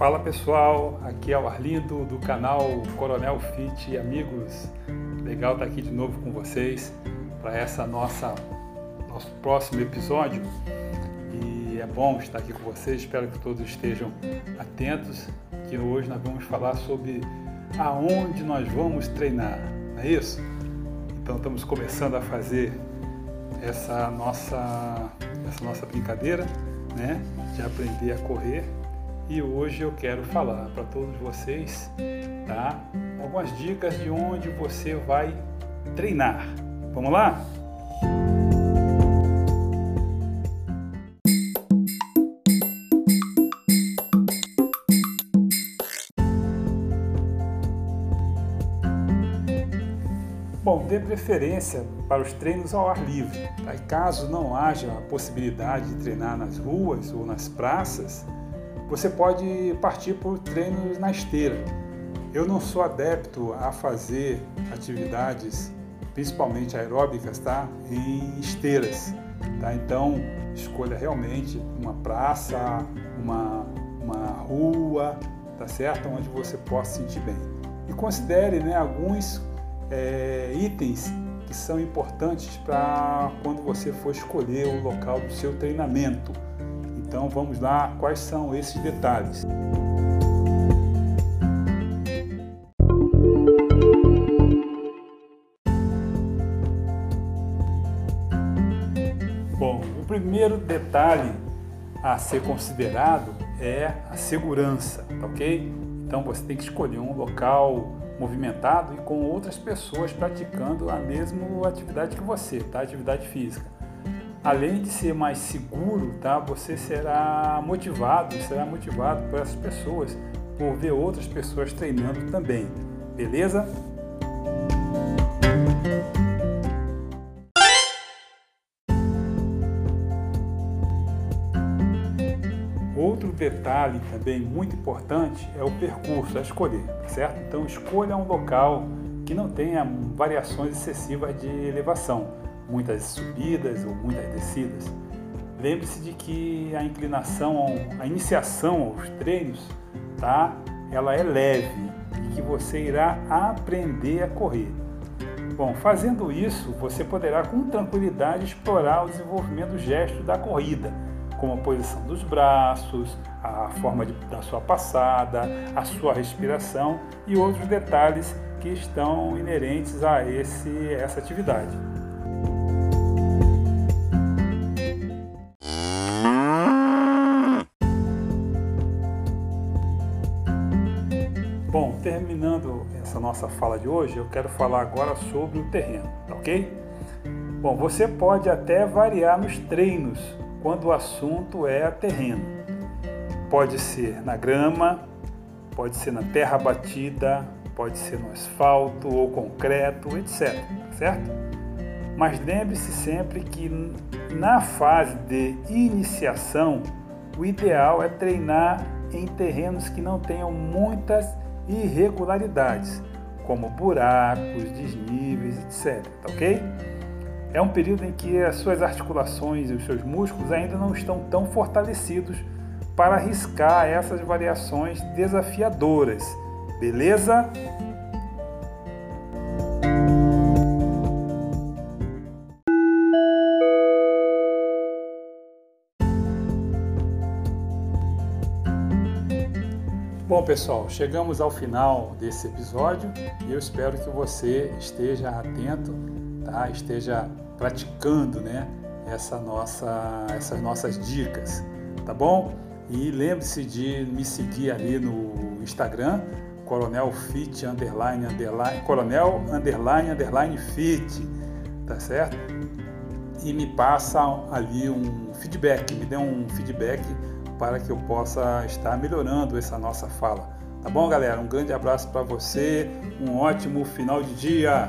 Fala pessoal, aqui é o Arlindo do canal Coronel Fit amigos. Legal estar aqui de novo com vocês para essa nossa nosso próximo episódio. E é bom estar aqui com vocês. Espero que todos estejam atentos. Que hoje nós vamos falar sobre aonde nós vamos treinar, não é isso? Então estamos começando a fazer essa nossa essa nossa brincadeira, né, de aprender a correr e hoje eu quero falar para todos vocês, tá? Algumas dicas de onde você vai treinar. Vamos lá? Bom, dê preferência para os treinos ao ar livre. Tá? E caso não haja a possibilidade de treinar nas ruas ou nas praças, você pode partir por treinos na esteira. Eu não sou adepto a fazer atividades, principalmente aeróbicas, tá? em esteiras. Tá? Então, escolha realmente uma praça, uma, uma rua, tá certo? Onde você possa se sentir bem. E considere né, alguns é, itens que são importantes para quando você for escolher o local do seu treinamento. Então vamos lá, quais são esses detalhes? Bom, o primeiro detalhe a ser considerado é a segurança, tá ok? Então você tem que escolher um local movimentado e com outras pessoas praticando a mesma atividade que você, tá? Atividade física além de ser mais seguro, tá? Você será motivado, será motivado por essas pessoas, por ver outras pessoas treinando também. Beleza? Outro detalhe também muito importante é o percurso a escolher, certo? Então escolha um local que não tenha variações excessivas de elevação muitas subidas ou muitas descidas. Lembre-se de que a inclinação, a iniciação aos treinos, tá? Ela é leve e que você irá aprender a correr. Bom, fazendo isso, você poderá com tranquilidade explorar o desenvolvimento do gesto da corrida, como a posição dos braços, a forma de, da sua passada, a sua respiração e outros detalhes que estão inerentes a esse, essa atividade. Terminando essa nossa fala de hoje, eu quero falar agora sobre o terreno, tá ok? Bom, você pode até variar nos treinos quando o assunto é terreno. Pode ser na grama, pode ser na terra batida, pode ser no asfalto ou concreto, etc. Certo? Mas lembre-se sempre que na fase de iniciação, o ideal é treinar em terrenos que não tenham muitas irregularidades, como buracos, desníveis, etc. Tá ok? É um período em que as suas articulações e os seus músculos ainda não estão tão fortalecidos para arriscar essas variações desafiadoras. Beleza? Bom, pessoal, chegamos ao final desse episódio e eu espero que você esteja atento, tá? esteja praticando né? Essa nossa, essas nossas dicas, tá bom? E lembre-se de me seguir ali no Instagram, Coronel Fit underline underline Coronel underline underline Fit, tá certo? E me passa ali um feedback, me dê um feedback para que eu possa estar melhorando essa nossa fala. Tá bom, galera? Um grande abraço para você, um ótimo final de dia.